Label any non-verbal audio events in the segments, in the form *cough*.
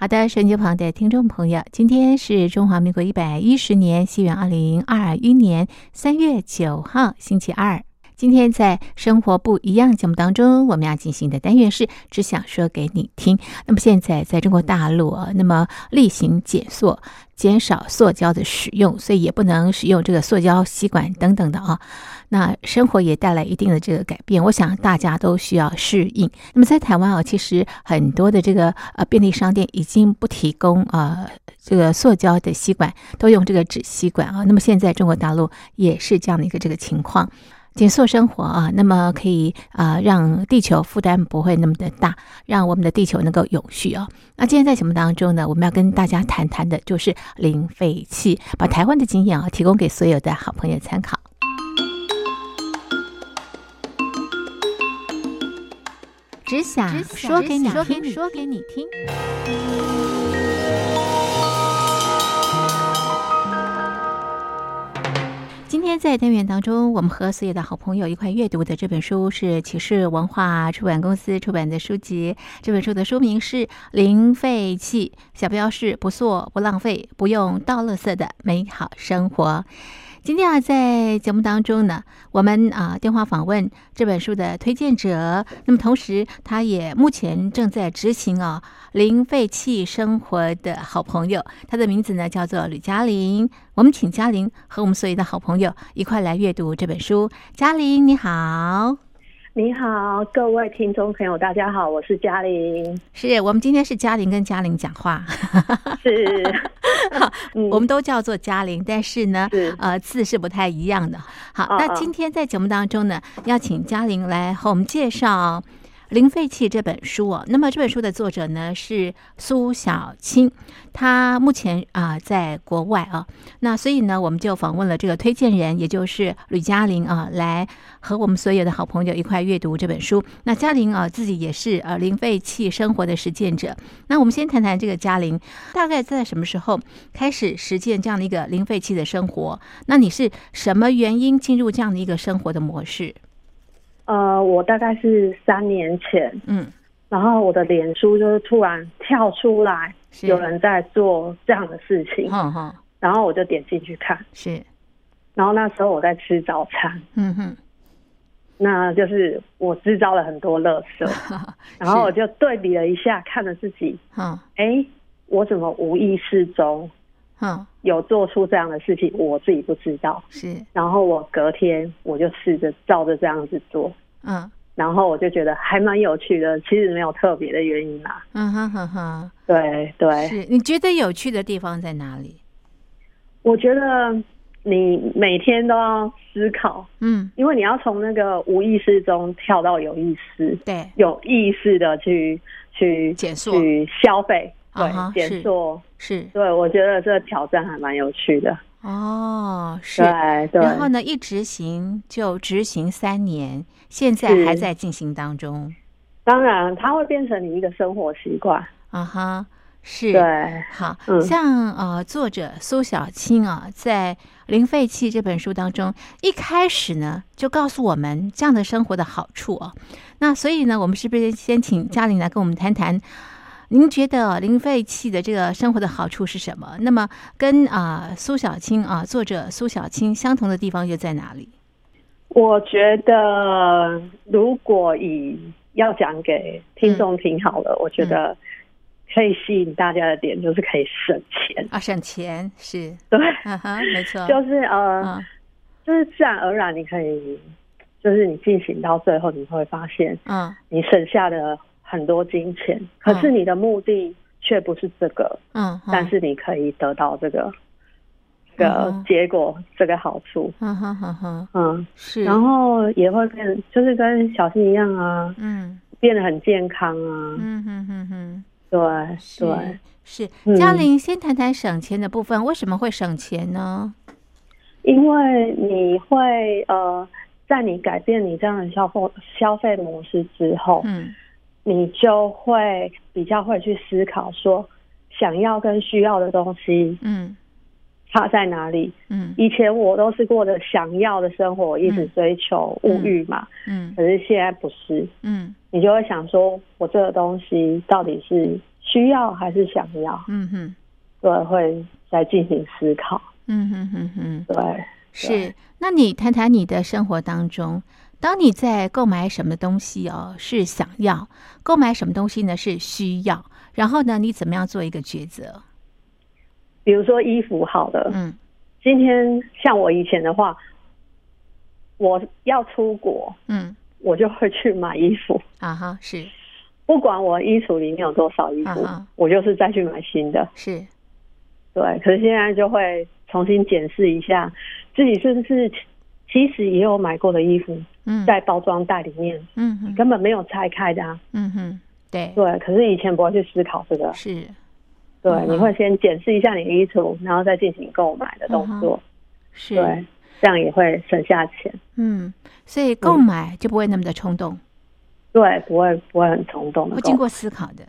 好的，手机旁的听众朋友，今天是中华民国一百一十年西元二零二一年三月九号，星期二。今天在生活不一样节目当中，我们要进行的单元是只想说给你听。那么现在在中国大陆啊，那么例行减塑，减少塑胶的使用，所以也不能使用这个塑胶吸管等等的啊。那生活也带来一定的这个改变，我想大家都需要适应。那么在台湾啊，其实很多的这个呃便利商店已经不提供啊这个塑胶的吸管，都用这个纸吸管啊。那么现在中国大陆也是这样的一个这个情况。减塑生活啊，那么可以啊让地球负担不会那么的大，让我们的地球能够永续啊。那今天在节目当中呢，我们要跟大家谈谈的就是零废弃，把台湾的经验啊提供给所有的好朋友参考。只想说给你听，说给你听。今天在单元当中，我们和所有的好朋友一块阅读的这本书是启示文化出版公司出版的书籍。这本书的书名是《零废弃》，小标是“不做不浪费，不用倒垃圾的美好生活”。今天啊，在节目当中呢，我们啊电话访问这本书的推荐者，那么同时他也目前正在执行啊零废弃生活的好朋友，他的名字呢叫做吕嘉玲。我们请嘉玲和我们所有的好朋友一块来阅读这本书。嘉玲你好。你好，各位听众朋友，大家好，我是嘉玲。是我们今天是嘉玲跟嘉玲讲话，是，*laughs* 我们都叫做嘉玲，但是呢，呃，字是不太一样的。好，那今天在节目当中呢，要请嘉玲来和我们介绍。《零废弃》这本书哦，那么这本书的作者呢是苏小青，他目前啊在国外啊，那所以呢我们就访问了这个推荐人，也就是吕嘉玲啊，来和我们所有的好朋友一块阅读这本书。那嘉玲啊自己也是呃零废弃生活的实践者。那我们先谈谈这个嘉玲，大概在什么时候开始实践这样的一个零废弃的生活？那你是什么原因进入这样的一个生活的模式？呃，我大概是三年前，嗯，然后我的脸书就是突然跳出来，有人在做这样的事情，嗯哼，然后我就点进去看，是，然后那时候我在吃早餐，嗯哼，那就是我制造了很多垃圾，*laughs* 然后我就对比了一下，看了自己，嗯，哎，我怎么无意识中，嗯，有做出这样的事情，我自己不知道，是，然后我隔天我就试着照着这样子做。嗯，然后我就觉得还蛮有趣的，其实没有特别的原因啦。嗯哼哼哼，对对，是你觉得有趣的地方在哪里？我觉得你每天都要思考，嗯，因为你要从那个无意识中跳到有意识，对，有意识的去去减速、去消费，对，减速是，对我觉得这个挑战还蛮有趣的。哦，是，对，然后呢，一执行就执行三年。现在还在进行当中，当然，它会变成你一个生活习惯啊哈，是，对，好像呃，作者苏小青啊，在《零废弃》这本书当中，一开始呢就告诉我们这样的生活的好处啊。那所以呢，我们是不是先请嘉玲来跟我们谈谈？您觉得零废弃的这个生活的好处是什么？那么跟啊苏小青啊，作者苏小青相同的地方又在哪里？我觉得，如果以要讲给听众听好了，我觉得可以吸引大家的点就是可以省钱。啊，省钱是。对，嗯哼，没错，就是呃，就是自然而然你可以，就是你进行到最后，你会发现，嗯，你省下的很多金钱，可是你的目的却不是这个，嗯，但是你可以得到这个。个结果，这个好处，嗯哼哼哼，嗯。是，然后也会变，就是跟小新一样啊，嗯，变得很健康啊，嗯哼哼哼，对对。是。嘉玲，先谈谈省钱的部分，为什么会省钱呢？因为你会呃，在你改变你这样的消费消费模式之后，嗯，你就会比较会去思考说，想要跟需要的东西，嗯。差在哪里？嗯，以前我都是过着想要的生活，一直追求物欲嘛。嗯，可是现在不是。嗯，你就会想说，我这个东西到底是需要还是想要？嗯哼，对，会再进行思考。嗯哼哼哼，对，是。那你谈谈你的生活当中，当你在购买什么东西哦，是想要购买什么东西呢？是需要。然后呢，你怎么样做一个抉择？比如说衣服好了，嗯，今天像我以前的话，我要出国，嗯，我就会去买衣服啊哈，是，不管我衣橱里面有多少衣服，我就是再去买新的，是，对。可是现在就会重新检视一下自己是不是其实也有买过的衣服嗯，在包装袋里面，嗯哼，根本没有拆开的啊。嗯哼，对，对，可是以前不会去思考这个，是，对，嗯你会先检视一下你的衣橱，然后再进行购买的动作，是，对，这样也会省下钱。嗯，所以购买就不会那么的冲动，对，不会不会很冲动会经过思考的。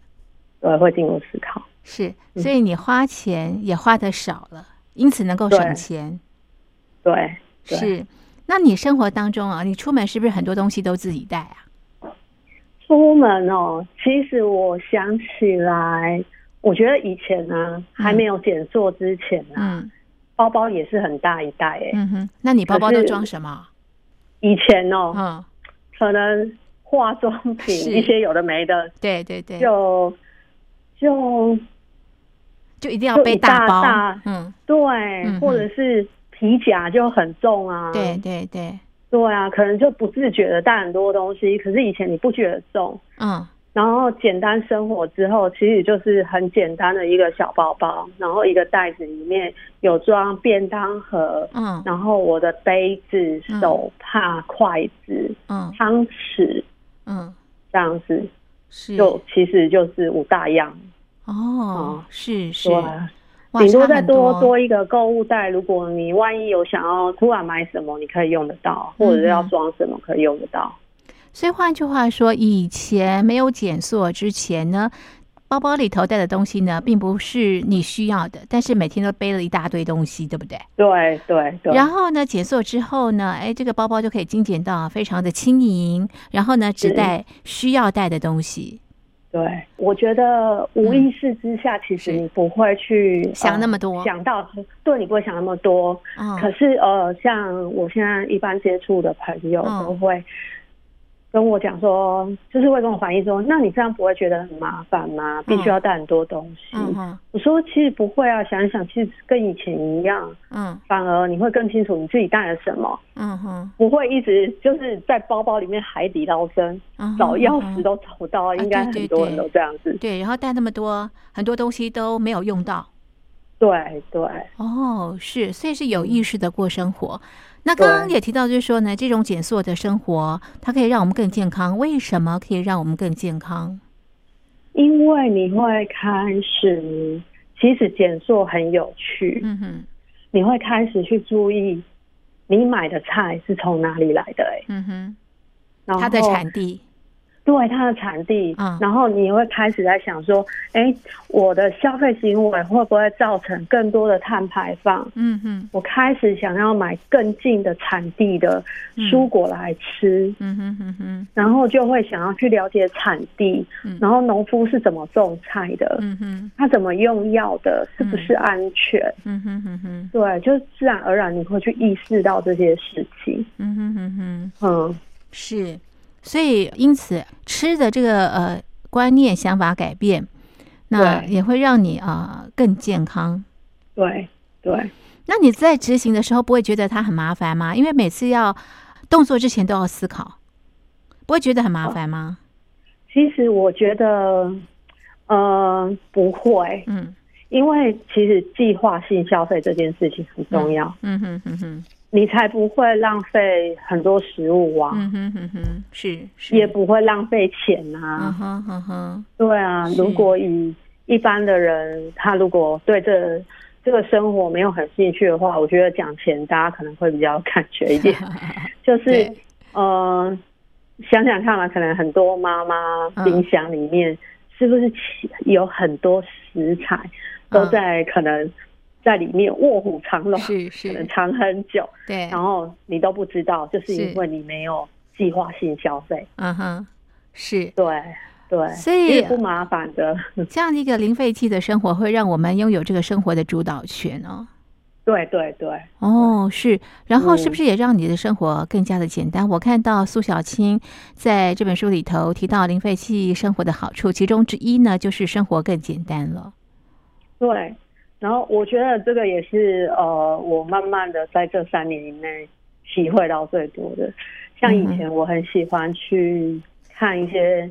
对，会经过思考。是，嗯。所以你花钱也花的少了，因此能够省对。钱。对，对。是，那你生活当中啊，你出门是不是很多东西都自己带啊？出门哦，其实我想起来，我觉得以前呢、还没有减塑之前啊，嗯。包包也是很大一袋诶。嗯哼，那你包包都装什么？以前哦，嗯，可能化妆品一些有的没的，对对对，就就就一定要背大包。大，嗯，对，嗯或者是皮夹就很重啊。对对对，对啊，可能就不自觉的带很多东西，可是以前你不觉得重。嗯。然后简单生活之后，其实就是很简单的一个小包包，然后一个袋子里面有装便当盒，嗯。然后我的杯子、嗯手帕、筷子、嗯。汤匙嗯，这样子，是。就其实就是五大样。哦哦，是是顶多再多多一个购物袋，如果你万一有想要突然买什么，你可以用得到，或者是要嗯装什么可以用得到。所以换句话说，以前没有减塑之前呢，包包里头带的东西呢，并不是你需要的，但是每天都背了一大堆东西，对不对？对对对，然后呢，减塑之后呢，哎，这个包包就可以精简到非常的轻盈，然后呢，只带需要带的东西，对，我觉得无意识之下，其实你不会去嗯想呃那么多。想到对你不会想那么多。嗯，可是呃，像我现在一般接触的朋友嗯。都会跟我讲说，就是会跟我反映说，那你这样不会觉得很麻烦吗？必须要带很多东西。我说其实不会啊，想一想，其实跟以前一样，嗯反而你会更清楚你自己带了什么，嗯哼，不会一直就是在包包里面海底捞针，嗯找钥匙都找不到，应该很多人对都这样子。对，然后带那么多很多东西都没有用到。对对哦，是，所以是有意识的过生活。那刚刚也提到，就是说呢，这种减塑的生活，它可以让我们更健康。为什么可以让我们更健康？因为你会开始，其实减塑很有趣，嗯哼，你会开始去注意你买的菜是从哪里来的、欸，嗯哼，它的产地，对它的产地，嗯。然后你会开始在想说，哎，我的消费行为会不会造成更多的碳排放？嗯哼，我开始想要买更近的产地的蔬果来吃，嗯哼哼哼，然后就会想要去了解产地，嗯。然后农夫是怎么种菜的，嗯哼，他怎么用药的，是不是安全？嗯哼哼哼，对，就自然而然你会去意识到这些事情。嗯哼哼哼，嗯，是。所以，因此吃的这个呃观念、想法改变，那也会让你啊、呃更健康。对对，那你在执行的时候，不会觉得它很麻烦吗？因为每次要动作之前都要思考，不会觉得很麻烦吗？其实我觉得，呃，不会，嗯因为其实计划性消费这件事情很重要，嗯哼哼哼，你才不会浪费很多食物啊，嗯哼哼哼，是是，也不会浪费钱嗯啊。哼哼哼，对啊，如果以一般的人，他如果对这这个生活没有很兴趣的话，我觉得讲钱大家可能会比较有感觉一点。*laughs* 就是对呃，想想看嘛，可能很多妈妈嗯冰箱里面是不是其有很多食材都嗯在可能在里面卧虎藏龙，是是，可能藏很久，对，然后你都不知道，就是是因为你没有计划性消费。嗯哼，是对对，所以不麻烦的。*laughs* 这样的一个零废弃的生活，会让我们拥有这个生活的主导权哦。对对对，哦，是，然后是不嗯是也让你的生活更加的简单？我看到苏小青在这本书里头提到零废弃生活的好处，其中之一呢，就是生活更简单了。对，然后我觉得这个也是呃，我慢慢的在这三年以内体会到最多的。像以前我很喜欢去看一些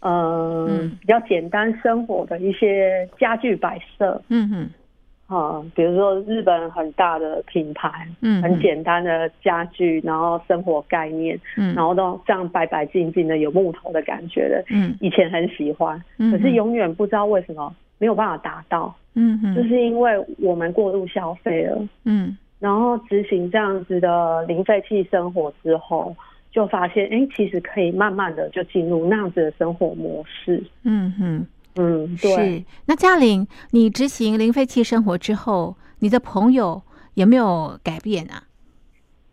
呃、嗯。比较简单生活的一些家具摆设，嗯哼，啊，比如说日本很大的品牌，嗯很简单的家具，然后生活概念，嗯。然后都这样白白净净的，有木头的感觉的，嗯。以前很喜欢，嗯可是永远不知道为什么没有办法达到，嗯嗯就是因为我们过度消费了，嗯然后执行这样子的零废弃生活之后，就发现，哎，其实可以慢慢的就进入那样子的生活模式。嗯哼，嗯，对。是。那嘉玲，你执行零废弃生活之后，你的朋友有没有改变啊？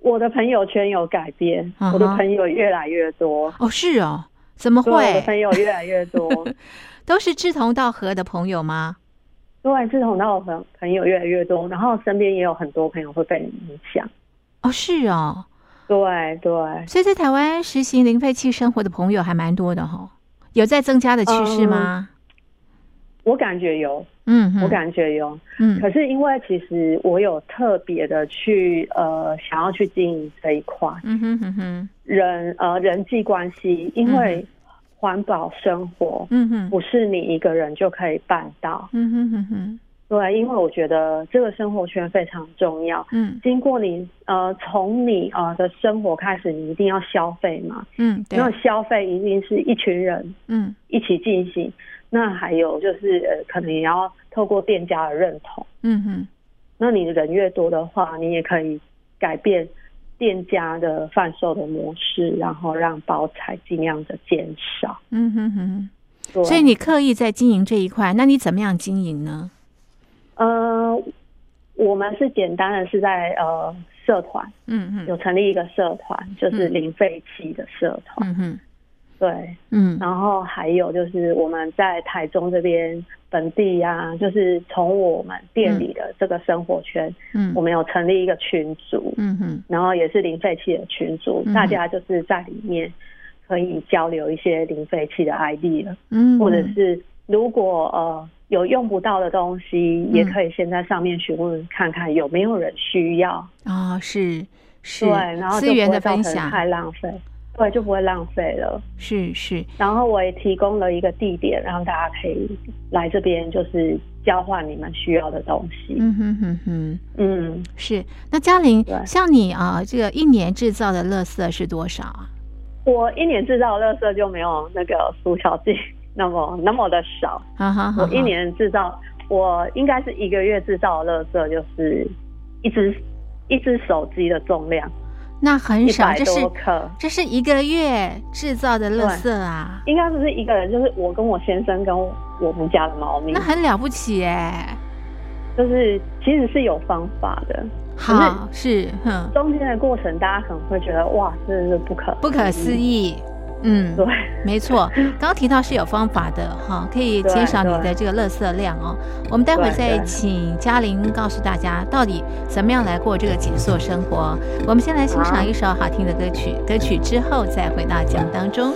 我的朋友圈有改变，我的朋友越来越多，哦，是哦，怎么会，我的会？朋友越来越多。*laughs* 都是志同道合的朋友吗？对，志同道合朋友越来越多，然后身边也有很多朋友会被你影响。哦，是哦。对对，所以在台湾实行零废弃生活的朋友还蛮多的哈、有在增加的趋势吗？我感觉有，嗯，嗯。我感觉有。嗯。可是因为其实我有特别的去呃想要去经营这一块。嗯哼哼哼，人呃人际关系，因为环保生活嗯哼，不是你一个人就可以办到。嗯哼哼哼，对，因为我觉得这个生活圈非常重要。嗯经过你呃，从你呃的生活开始，你一定要消费嘛。嗯，对，那消费一定是一群人嗯一起进行。那还有就是呃，可能也要透过店家的认同。嗯哼，那你人越多的话，你也可以改变店家的贩售的模式，然后让包材尽量的减少。嗯哼哼。对所以你刻意在经营这一块，那你怎么样经营呢？呃，我们是简单的是在呃社团嗯嗯有成立一个社团，就是嗯零废弃的社团。嗯哼对，嗯然后还有就是我们在台中这边本地呀、就是从我们店里的这个生活圈，嗯我们有成立一个群组，嗯哼然后也是零废弃的群组，嗯大家就是在里面可以交流一些零废弃的 idea，、嗯，或者是如果呃有用不到的东西，嗯。也可以先在上面询问看看有没有人需要，啊是是，对，然后资源的分享。太浪费，对，就不会浪费了。是是，然后我也提供了一个地点，让大家可以来这边，就是交换你们需要的东西。嗯哼哼哼。嗯，是，那嘉玲，像你啊，这个一年制造的垃圾是多少啊？我一年制造的垃圾就没有那个苏小静那么那么的少。哈哈哈，我一年制造，我应该是一个月制造的垃圾就是一只一只手机的重量，那很少，百这是。这是一个月制造的垃圾啊，应该不是一个人，就是我跟我先生跟我们家的猫咪那，很了不起哎。就是其实是有方法的。好，是哼，中间的过程，大家可能会觉得哇，真的是不可不可思。议。嗯，对，没错，*laughs* 刚刚提到是有方法的哈，可以减少你的这个垃圾量哦。我们待会儿再请嘉玲告诉大家，到底怎么样来过这个紧缩生活。我们先来欣赏一首好听的歌曲，歌曲之后再回到节目当中。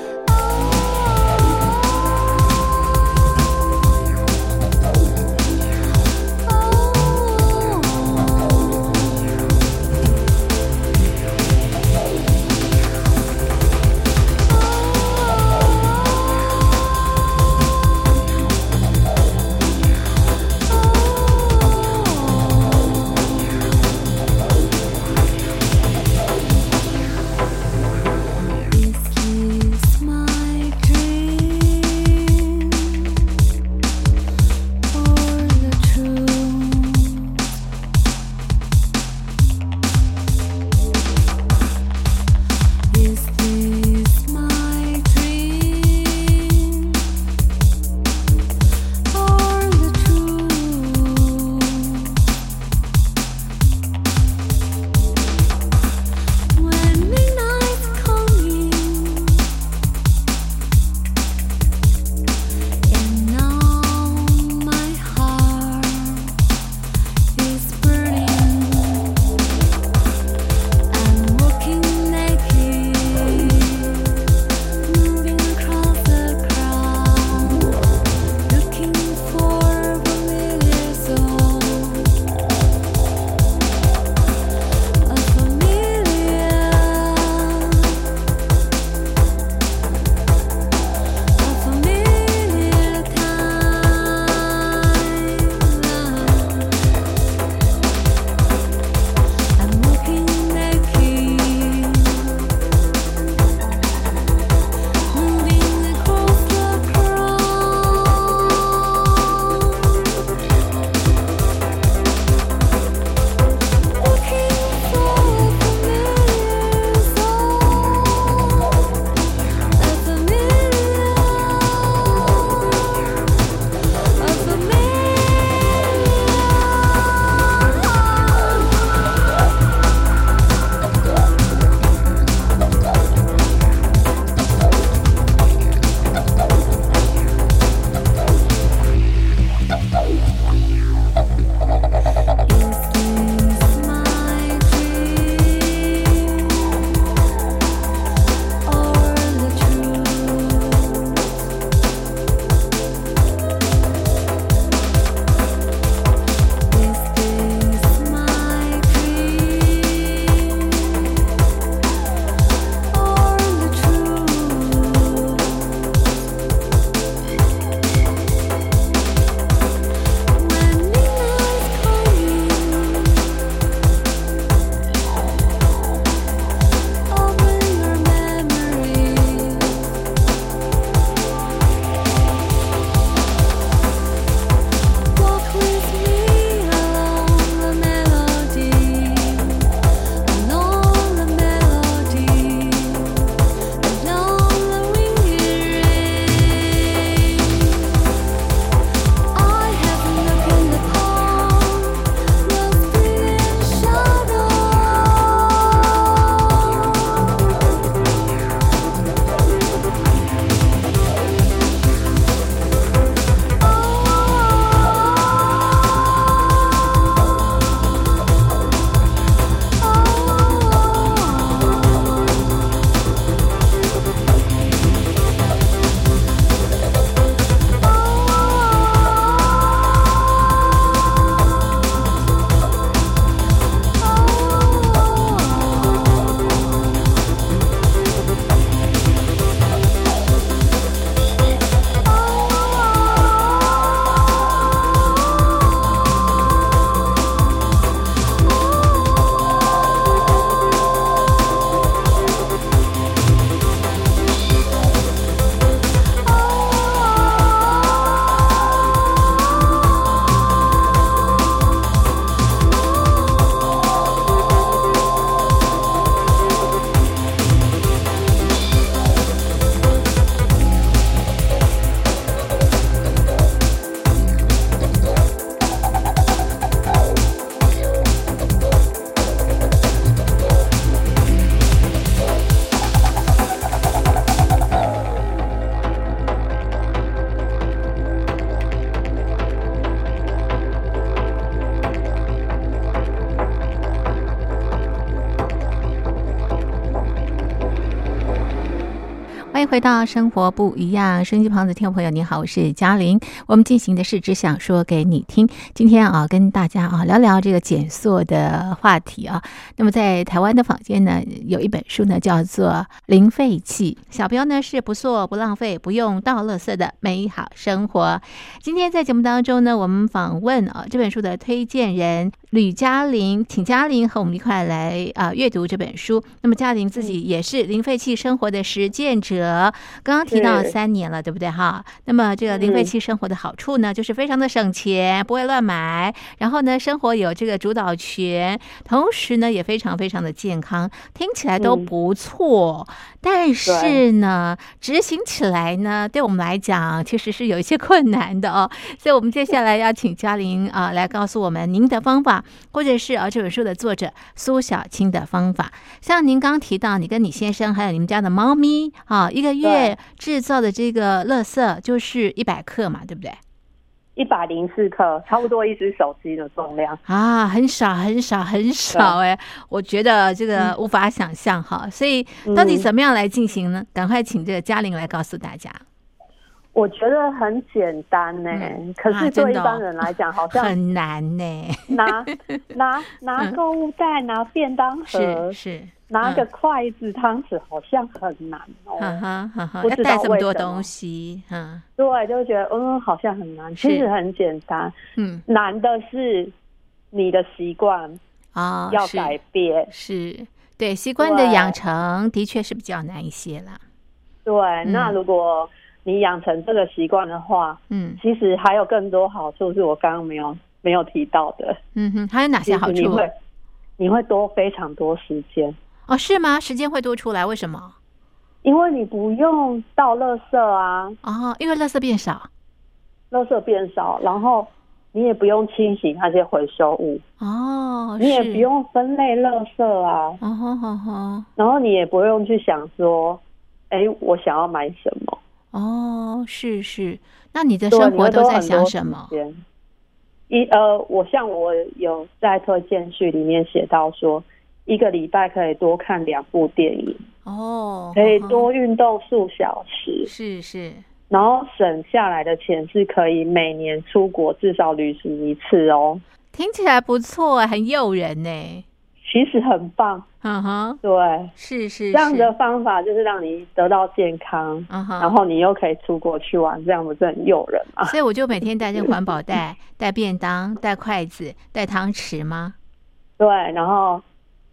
回到生活不一样，收音机旁的听众朋友，你好，我是嘉玲。我们进行的是只想说给你听。今天啊，跟大家啊聊聊这个减塑的话题啊。那么在台湾的坊间呢，有一本书呢，叫做《零废弃》，小标呢是不塑不浪费，不用倒垃圾的美好生活。今天在节目当中呢，我们访问啊这本书的推荐人吕嘉玲，请嘉玲和我们一块来啊阅读这本书。那么嘉玲自己也是零废弃生活的实践者，刚刚提到三年了，对不对哈？那么这个零废弃生活的好处呢，就是非常的省钱，不会乱买，然后呢，生活有这个主导权，同时呢，也非常非常的健康，听起来都不错。但是呢，执行起来呢，对我们来讲其实是有一些困难的哦。所以，我们接下来要请嘉玲啊来告诉我们您的方法，或者是啊这本书的作者苏小青的方法。像您刚提到，你跟你先生还有你们家的猫咪啊，一个月制造的这个垃圾就是一百克嘛，对不对？一百零四克，差不多一只手机的重量啊，很少很少很少哎，我觉得这个无法想象哈。所以到底怎么样来进行呢？赶快请这个嘉玲来告诉大家。我觉得很简单呢，可是对一般人来讲好像很难呢。拿拿 *laughs* 拿购物袋，拿便当盒，是拿个筷子、汤匙，好像很难哦。哈哈哈，要带这么多东西，嗯，对，就觉得嗯，好像很难。其实很简单，嗯，难的是你的习惯啊，要改变。是。对习惯的养成，的确是比较难一些啦。对，那如果。你养成这个习惯的话，嗯，其实还有更多好处，是我刚刚没有没有提到的。嗯哼，还有哪些好处？你会你会多非常多时间哦？是吗？时间会多出来？为什么？因为你不用倒垃圾啊！哦，因为垃圾变少，垃圾变少，然后你也不用清洗那些回收物哦，你也不用分类垃圾啊。哦吼吼吼，然后你也不用去想说，哎，我想要买什么。哦，是是，那你的生活都在想什么？一呃，我像我有在推荐序里面写到说，一个礼拜可以多看两部电影哦，可以多。运动数小时，是是，然后省下来的钱是可以每年出国至少旅行一次哦，听起来不错，很诱人呢。其实很棒，嗯哼，对，是是这样的方法，就是让你得到健康，嗯哼，然后你又可以出国去玩，这样不是很诱人吗？所以我就每天带这个环保袋，*laughs* 带便当，带筷子，带汤匙吗？对，然后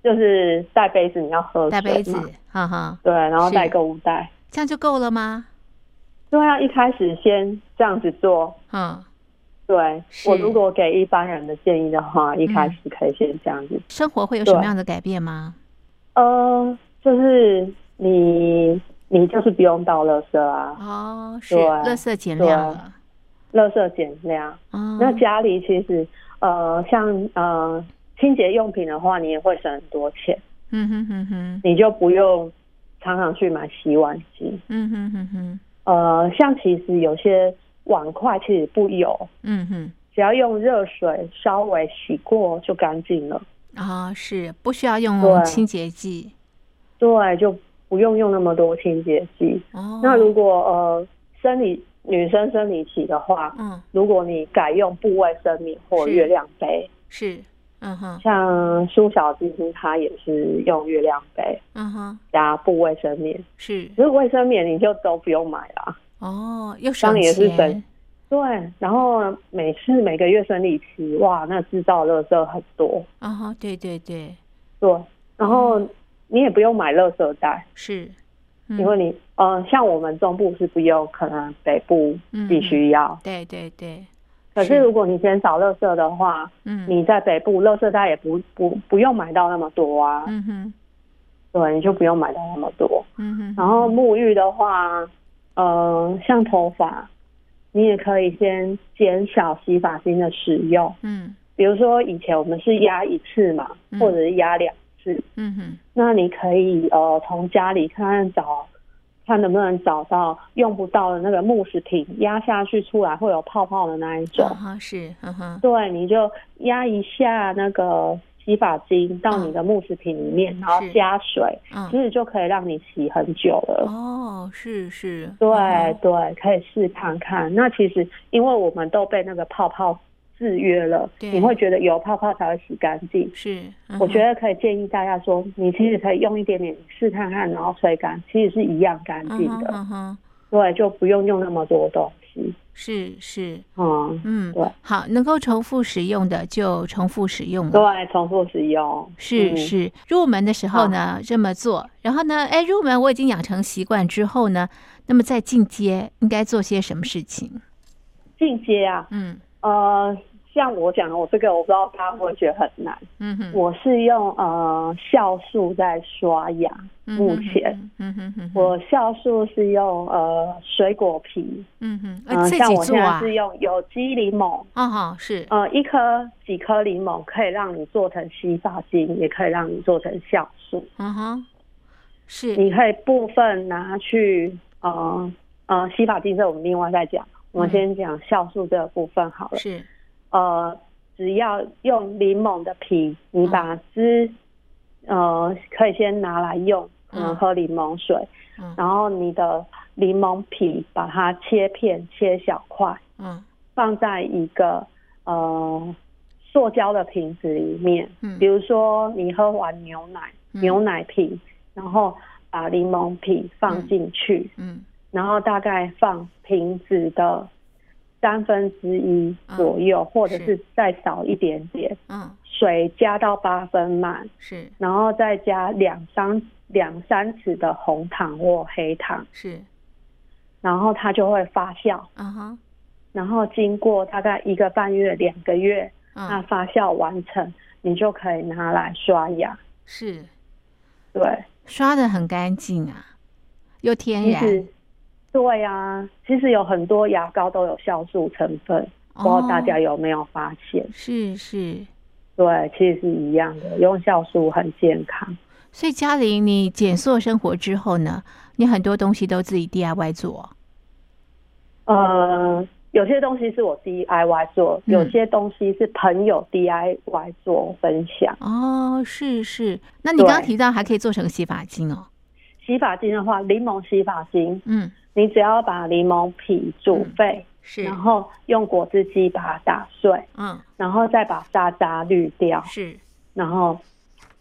就是带杯子，你要喝带杯子，哈哈，对，然后带购物袋，这样就够了吗？对啊，一开始先这样子做，嗯。对我如果给一般人的建议的话，一开始可以先这样子。生活会有什么样的改变吗？呃，就是你你就是不用倒垃圾啊。哦，是，垃圾减量了。垃圾减量。哦。那家里其实呃，像呃清洁用品的话，你也会省很多钱。嗯哼哼哼。你就不用常常去买洗碗机。嗯哼哼哼。呃，像其实有些。碗筷其实不油，嗯哼，只要用热水稍微洗过就干净了。啊，是不需要用清洁剂，对，就不用用那么多清洁剂。哦，那如果呃生理女生生理期的话，嗯，如果你改用部位生米或月亮杯，是，嗯哼，像苏小金她也是用月亮杯，嗯哼，加部卫生棉，是，如果卫生棉你就都不用买了。哦，又省钱，对，然后每次每个月生理期，哇，那制造垃圾很多。啊！对对对，对，然后你也不用买垃圾袋，是，因为你，呃，像我们中部是不用，可能北部必须要，对对对。可是如果你减少垃圾的话，嗯，你在北部垃圾袋也不不不用买到那么多啊，嗯哼，对，你就不用买到那么多，嗯哼，然后沐浴的话。呃，像头发，你也可以先减少洗发精的使用。嗯，比如说以前我们是压一次嘛，或者是压两次。嗯哼，那你可以呃从家里看看找，看能不能找到用不到的那个慕斯瓶，压下去出来会有泡泡的那一种。啊，是，嗯哼，对，你就压一下那个洗发精到你的木制品里面，然后加水，嗯其实就可以让你洗很久了。哦，是是，对嗯对，可以试看看。那其实因为我们都被那个泡泡制约了，你会觉得有泡泡才会洗干净。是，嗯我觉得得可以建议大家说，你其实可以用一点点试看看，然后吹干，其实是一样干净的。对，就不用用那么多东西。是是，嗯，嗯对，好，能够重复使用的就重复使用。对，重复使用。嗯。是。是，入门的时候呢这么做，然后呢，哎，入门我已经养成习惯之后呢，那么在进阶应该做些什么事情？进阶啊，嗯。呃，像我讲的，我这个我不知道大家会不会觉得很难。嗯哼，我是用呃酵素在刷牙，嗯目前。嗯哼哼哼，我酵素是用呃水果皮，嗯哼，嗯、呃自像我现在？是用有机柠檬，哦哈是，呃，一颗几颗柠檬可以让你做成洗发精，也可以让你做成酵素。嗯哼，是，你可以部分拿去呃呃洗发精，这我们另外再讲。我们嗯先讲酵素这个部分好了。是，呃，只要用柠檬的皮，你把汁，呃，可以先拿来用，可能嗯。喝柠檬水，嗯。然后你的柠檬皮把它切片、切小块，嗯。放在一个呃塑胶的瓶子里面。嗯。比如说你喝完牛奶，嗯。牛奶瓶，然后把柠檬皮放进去，嗯。然后大概放瓶子的三分之一左右，或者是是再少一点点。嗯水加到八分满，是然后再加两三两三匙的红糖或黑糖，是，然后它就会发酵。嗯哼，然后经过大概一个半月、两个月，那嗯发酵完成，你就可以拿来刷牙。是对，刷的很干净啊，又天然，对啊、其实有很多牙膏都有酵素成分，不知道大家哦有没有发现？是是。对，其实是一样的，用酵素很健康。所以嘉玲，你减塑生活之后呢，你很多东西都自己 DIY 做，呃，有些东西是我 DIY 做，嗯有些东西是朋友 DIY 做分享。哦，是是。那你对刚刚提到还可以做成洗发精哦，洗发精的话，柠檬洗发精，嗯，你只要把柠檬皮煮沸，是，然后用果汁机把它打碎，嗯。然后再把渣渣滤掉，是，然后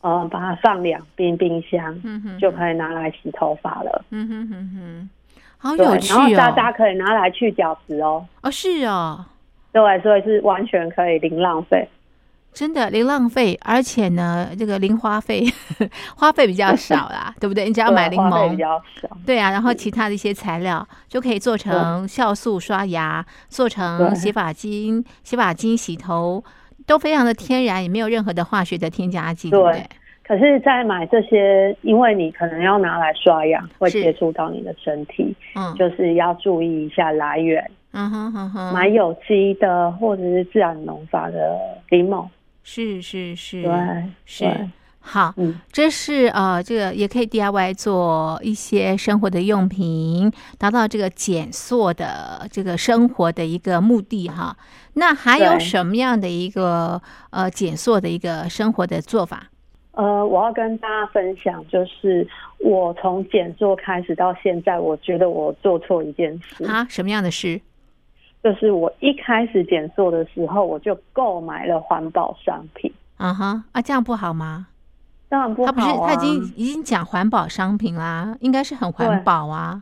呃把它放两冰冰箱，嗯哼，就可以拿来洗头发了。嗯哼哼哼，好对，有趣然后渣渣哦，可以拿来去角质哦。哦是哦，对，所以是完全可以零浪费。真的零浪费，而且呢，这个零花费，*laughs* 花费比较少啦，*laughs* 对不对？你只要买柠檬，较少。对啊，然后其他的一些材料就可以做成酵素刷牙，做成洗发精、洗发精洗头，都非常的天然，也没有任何的化学的添加剂，对不对对？可是，在买这些，因为你可能要拿来刷牙，会接触到你的身体，嗯，就是要注意一下来源，嗯哼哼哼，买有机的或者是自然农法的柠檬。是是是，对，是对好，嗯，这是呃，这个也可以 DIY 做一些生活的用品，达到这个减塑的这个生活的一个目的哈。那还有什么样的一个呃减塑的一个生活的做法？呃，我要跟大家分享，就是我从减做开始到现在，我觉得我做错一件事，啊？什么样的事？就是我一开始减做的时候，我就购买了环保商品。啊哈啊，这样不好吗？当然不好、他啊，不是他已经已经讲环保商品啦，应该是很环保啊。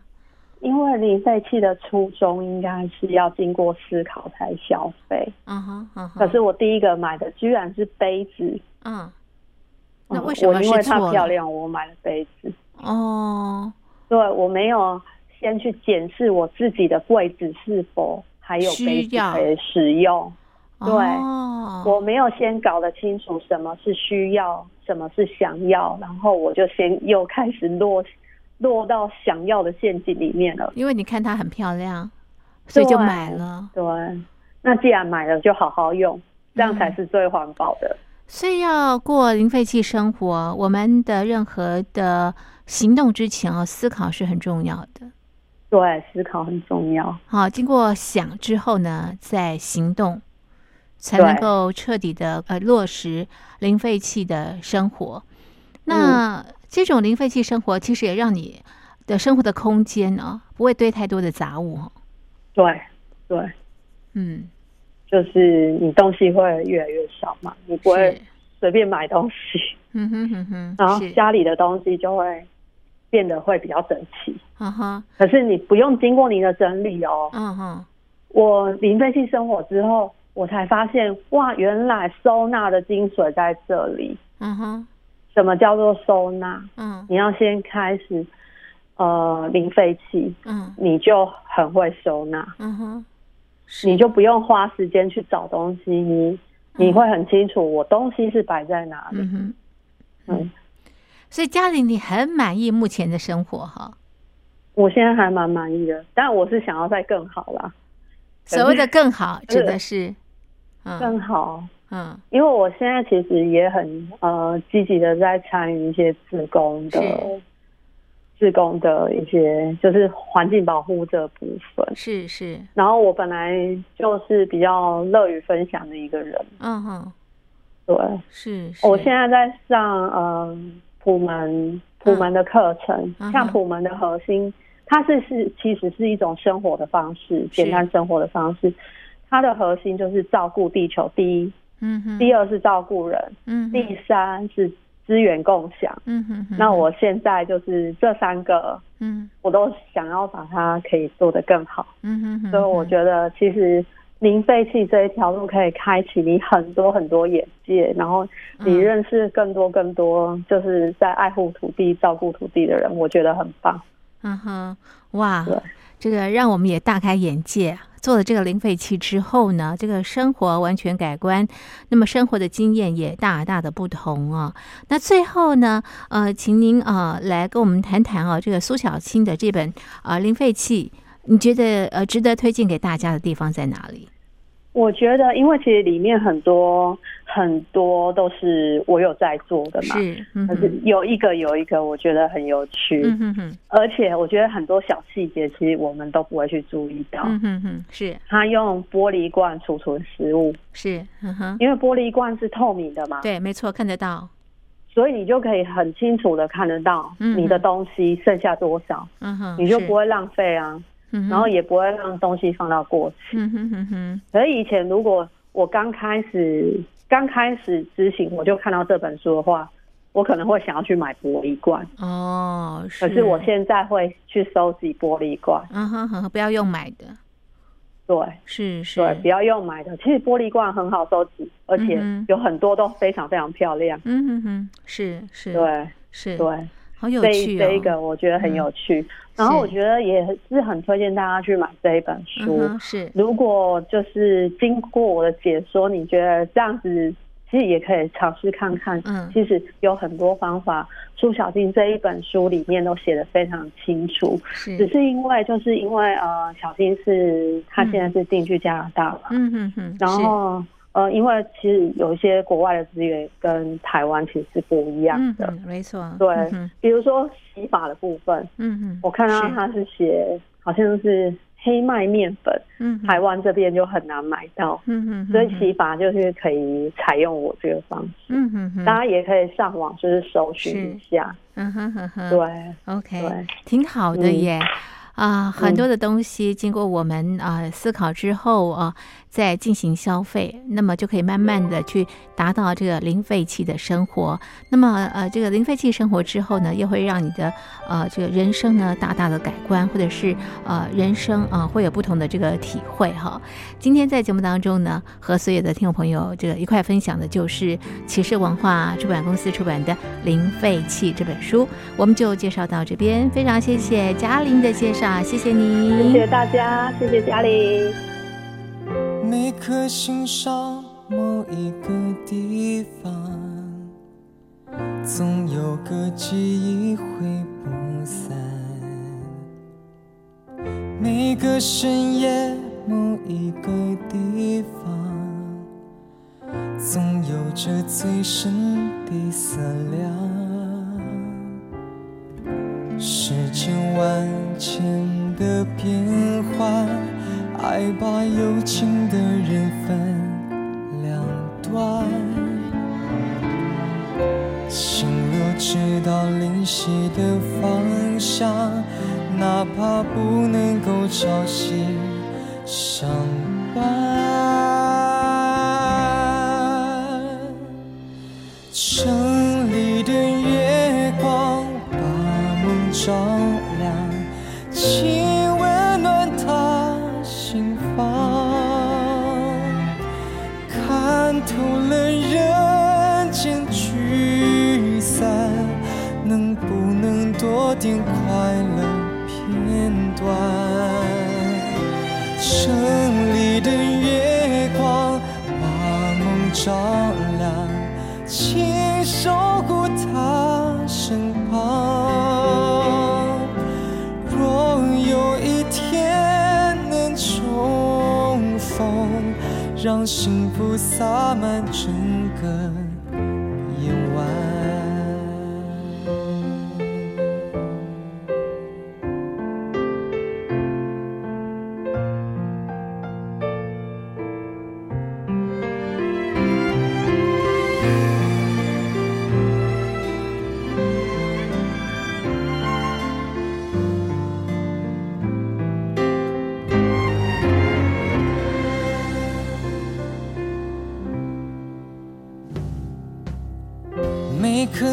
因为零废弃的初衷应该是要经过思考才消费。嗯哼嗯哼，可是我第一个买的居然是杯子，嗯，那嗯为什么因为它？漂亮，我买了杯子。哦，对我没有先去检视我自己的柜子是否还有杯子需要可以使用。对哦，我没有先搞得清楚什么是需要，什么是想要，然后我就先又开始落落到想要的陷阱里面了。因为你看它很漂亮，所以就对买了。对，那既然买了就好好用，这样才是最环保的。所以要过零废弃生活，我们的任何的行动之前哦，思考是很重要的。对，思考很重要。好，经过想之后呢，再行动，才能够彻底的呃落实零废弃的生活。那这种零废弃生活，其实也让你的生活的空间呢，不会堆太多的杂物哈。对对，嗯，就是你东西会越来越少嘛，你不会是。随便买东西，嗯哼哼哼，然后是，家里的东西就会变得会比较整齐。嗯哼，可是你不用经过你的整理哦。嗯哼，我零废弃生活之后，我才发现哇，原来收纳的精髓在这里。嗯哼，什么叫做收纳？嗯你要先开始呃零废弃，嗯你就很会收纳，嗯哼，你就不用花时间去找东西，你你会很清楚我东西是摆在哪里。嗯哼，嗯，所以嘉玲，你很满意目前的生活哈？我现在还蛮满意的，但我是想要再更好啦，所谓的更好，指的是，嗯更好。嗯。因为我现在其实也很呃积极的在参与一些自工的自工的一些就是环境保护这部分。是是，然后我本来就是比较乐于分享的一个人，嗯哼，对，是是，我现在在上呃普门普门的课程，嗯像普门的核心，它是是其实是一种生活的方式，简单生活的方式。它的核心就是照顾地球，第一，嗯，第二是照顾人，嗯第三是资源共享。嗯哼哼，那我现在就是这三个，嗯。我都想要把它可以做得更好。嗯哼哼，所以我觉得，其实零废弃这一条路可以开启你很多很多眼界，然后你嗯认识更多更多就是在爱护土地、照顾土地的人，我觉得很棒。嗯哼，哇，这个让我们也大开眼界。做了这个零废弃之后呢，这个生活完全改观，那么生活的经验也大大的不同啊。那最后呢，呃，请您啊、呃、来跟我们谈谈啊，这个苏小青的这本啊、呃零废弃，你觉得呃值得推荐给大家的地方在哪里？我觉得，因为其实里面很多很多都是我有在做的嘛，是，嗯可是，有一个有一个我觉得很有趣，嗯哼哼，而且我觉得很多小细节其实我们都不会去注意到。嗯哼哼，是。他用玻璃罐储存食物，是，嗯哼，因为玻璃罐是透明的嘛，对，没错，看得到，所以你就可以很清楚的看得到嗯你的东西剩下多少，嗯哼，你就不会浪费啊，嗯，然后也不会让东西放到过期。嗯哼哼哼，可是以前如果我刚开始刚开始执行，我就看到这本书的话，我可能会想要去买玻璃罐，哦，可是我现在会去收集玻璃罐，嗯哼哼，不要用买的，对。是是，对，不要用买的。其实玻璃罐很好收集，而且有很多都非常非常漂亮。嗯哼哼，是是，对是，对，好有这一趣哦，这一个我觉得很有趣。然后我觉得也是很推荐大家去买这一本嗯书。哼是，如果就是经过我的解说，你觉得这样子，其实也可以尝试看看。嗯其实有很多方法，苏小静这一本书里面都写的非常清楚。只是，因为就是因为呃，小静是她现在是定居加拿大嘛，嗯哼哼，然是后呃，因为其实有一些国外的资源跟台湾其实是不一样的。没错，对嗯，比如说洗法的部分，嗯嗯，我看到是它是写好像是黑麦面粉，嗯，台湾这边就很难买到，嗯嗯，所以洗法就是可以采用我这个方式。嗯哼哼，大家也可以上网就是搜寻一下，嗯哼哼哼，对，OK，对挺好的嗯耶。啊，很多的东西经过我们啊思考之后啊，再进行消费，那么就可以慢慢的去达到这个零废弃的生活。那么呃，这个零废弃生活之后呢，又会让你的呃这个人生呢大大的改观，或者是呃人生啊会有不同的这个体会哈。今天在节目当中呢，和所有的听众朋友这个一块分享的就是启示文化出版公司出版的《零废弃》这本书，我们就介绍到这边。非常谢谢嘉玲的介绍，谢谢你，谢谢大家，谢谢嘉玲。每颗心上某一个地方，总有个记忆挥不散。每个深夜某一个地方，总有着最深的思量。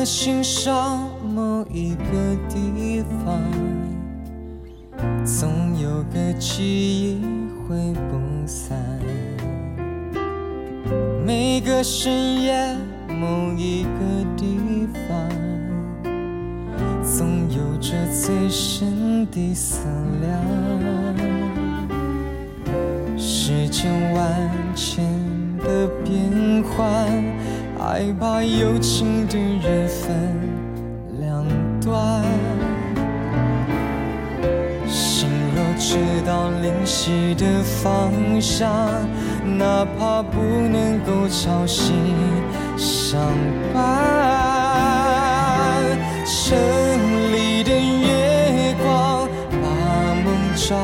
心上某一个地方，总有个记忆挥不散。每个深夜，某一个地方，总有着最深的思量。世间万千的变幻。爱把有情的人分两端心若知道灵犀的方向哪怕不能够朝夕相伴城里的月光把梦照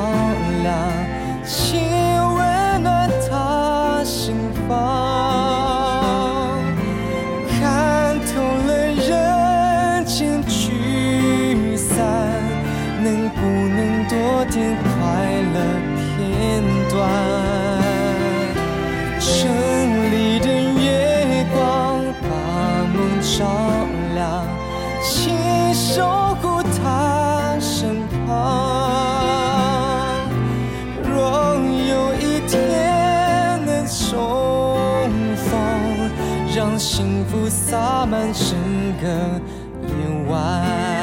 幸福洒满整个夜晚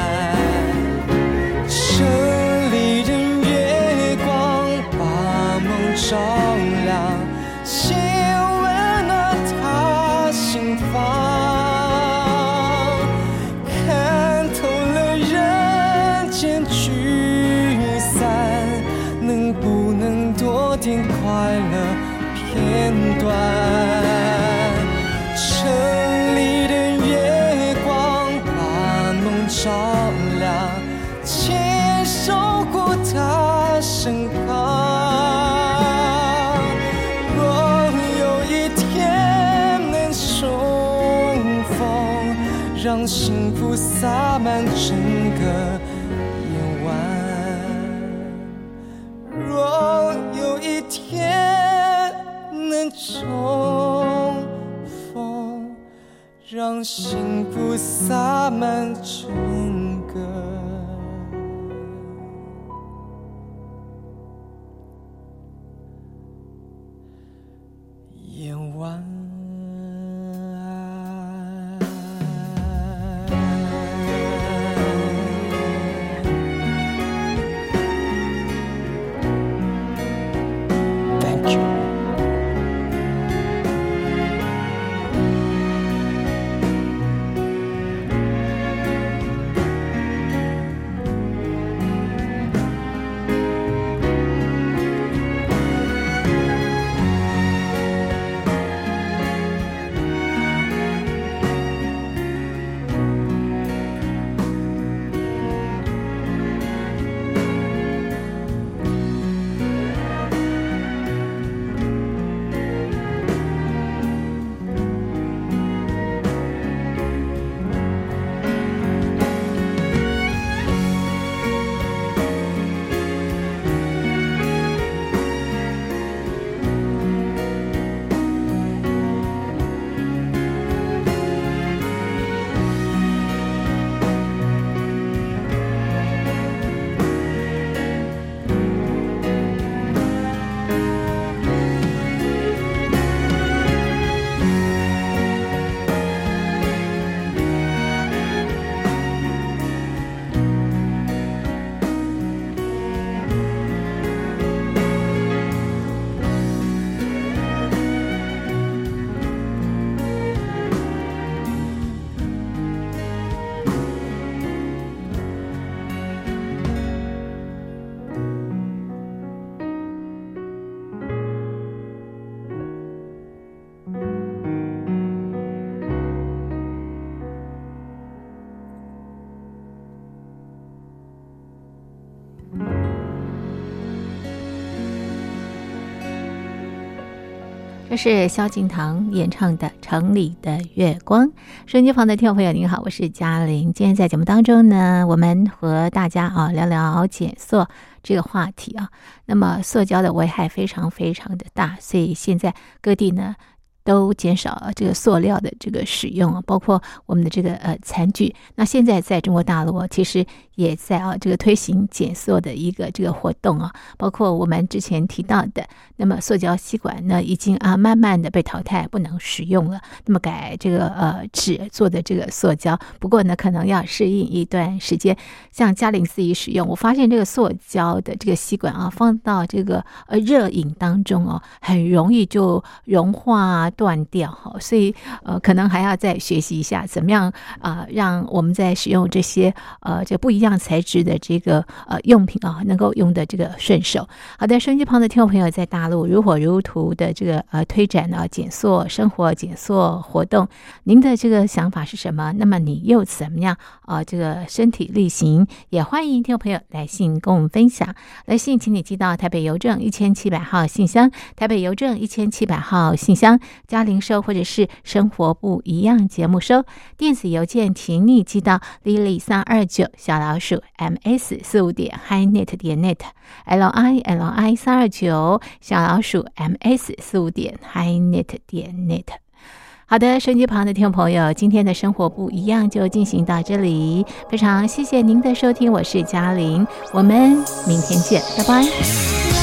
幸福洒满整个夜晚。Thank you. 是萧敬腾演唱的《城里的月光》。收音机旁的听众朋友，您好，我是嘉玲。今天在节目当中呢，我们和大家啊聊聊减塑这个话题啊。那么，塑胶的危害非常非常的大，所以现在各地呢。都减少这个塑料的这个使用啊，包括我们的这个呃餐具。那现在在中国大陆其实也在啊这个推行减塑的一个这个活动啊，包括我们之前提到的，那么塑胶吸管呢已经啊慢慢的被淘汰，不能使用了。那么改这个呃纸做的这个塑胶，不过呢可能要适应一段时间。像嘉玲自己使用，我发现这个塑胶的这个吸管啊，放到这个呃热饮当中哦，很容易就融化啊。断掉哈，所以呃，可能还要再学习一下怎么样啊，让我们在使用这些呃这不一样材质的这个呃用品啊，能够用的这个顺手。好的，收音机旁的听众朋友，在大陆如火如荼的这个呃推展呢减塑生活减塑活动，您的这个想法是什么？那么你又怎么样啊？这个身体力行，也欢迎听众朋友来信跟我们分享。来信，请你寄到台北邮政一千七百号信箱，台北邮政一千七百号信箱。嘉玲收或者是生活不一样节目收电子邮件，请你寄到 lily 三二九小老鼠 ms 四五点 hi net 点 net l i l i 三二九小老鼠 ms 四五点 hi net 点 net。好的，收音机旁的听众朋友，今天的生活不一样就进行到这里，非常谢谢您的收听，我是嘉玲，我们明天见，拜拜。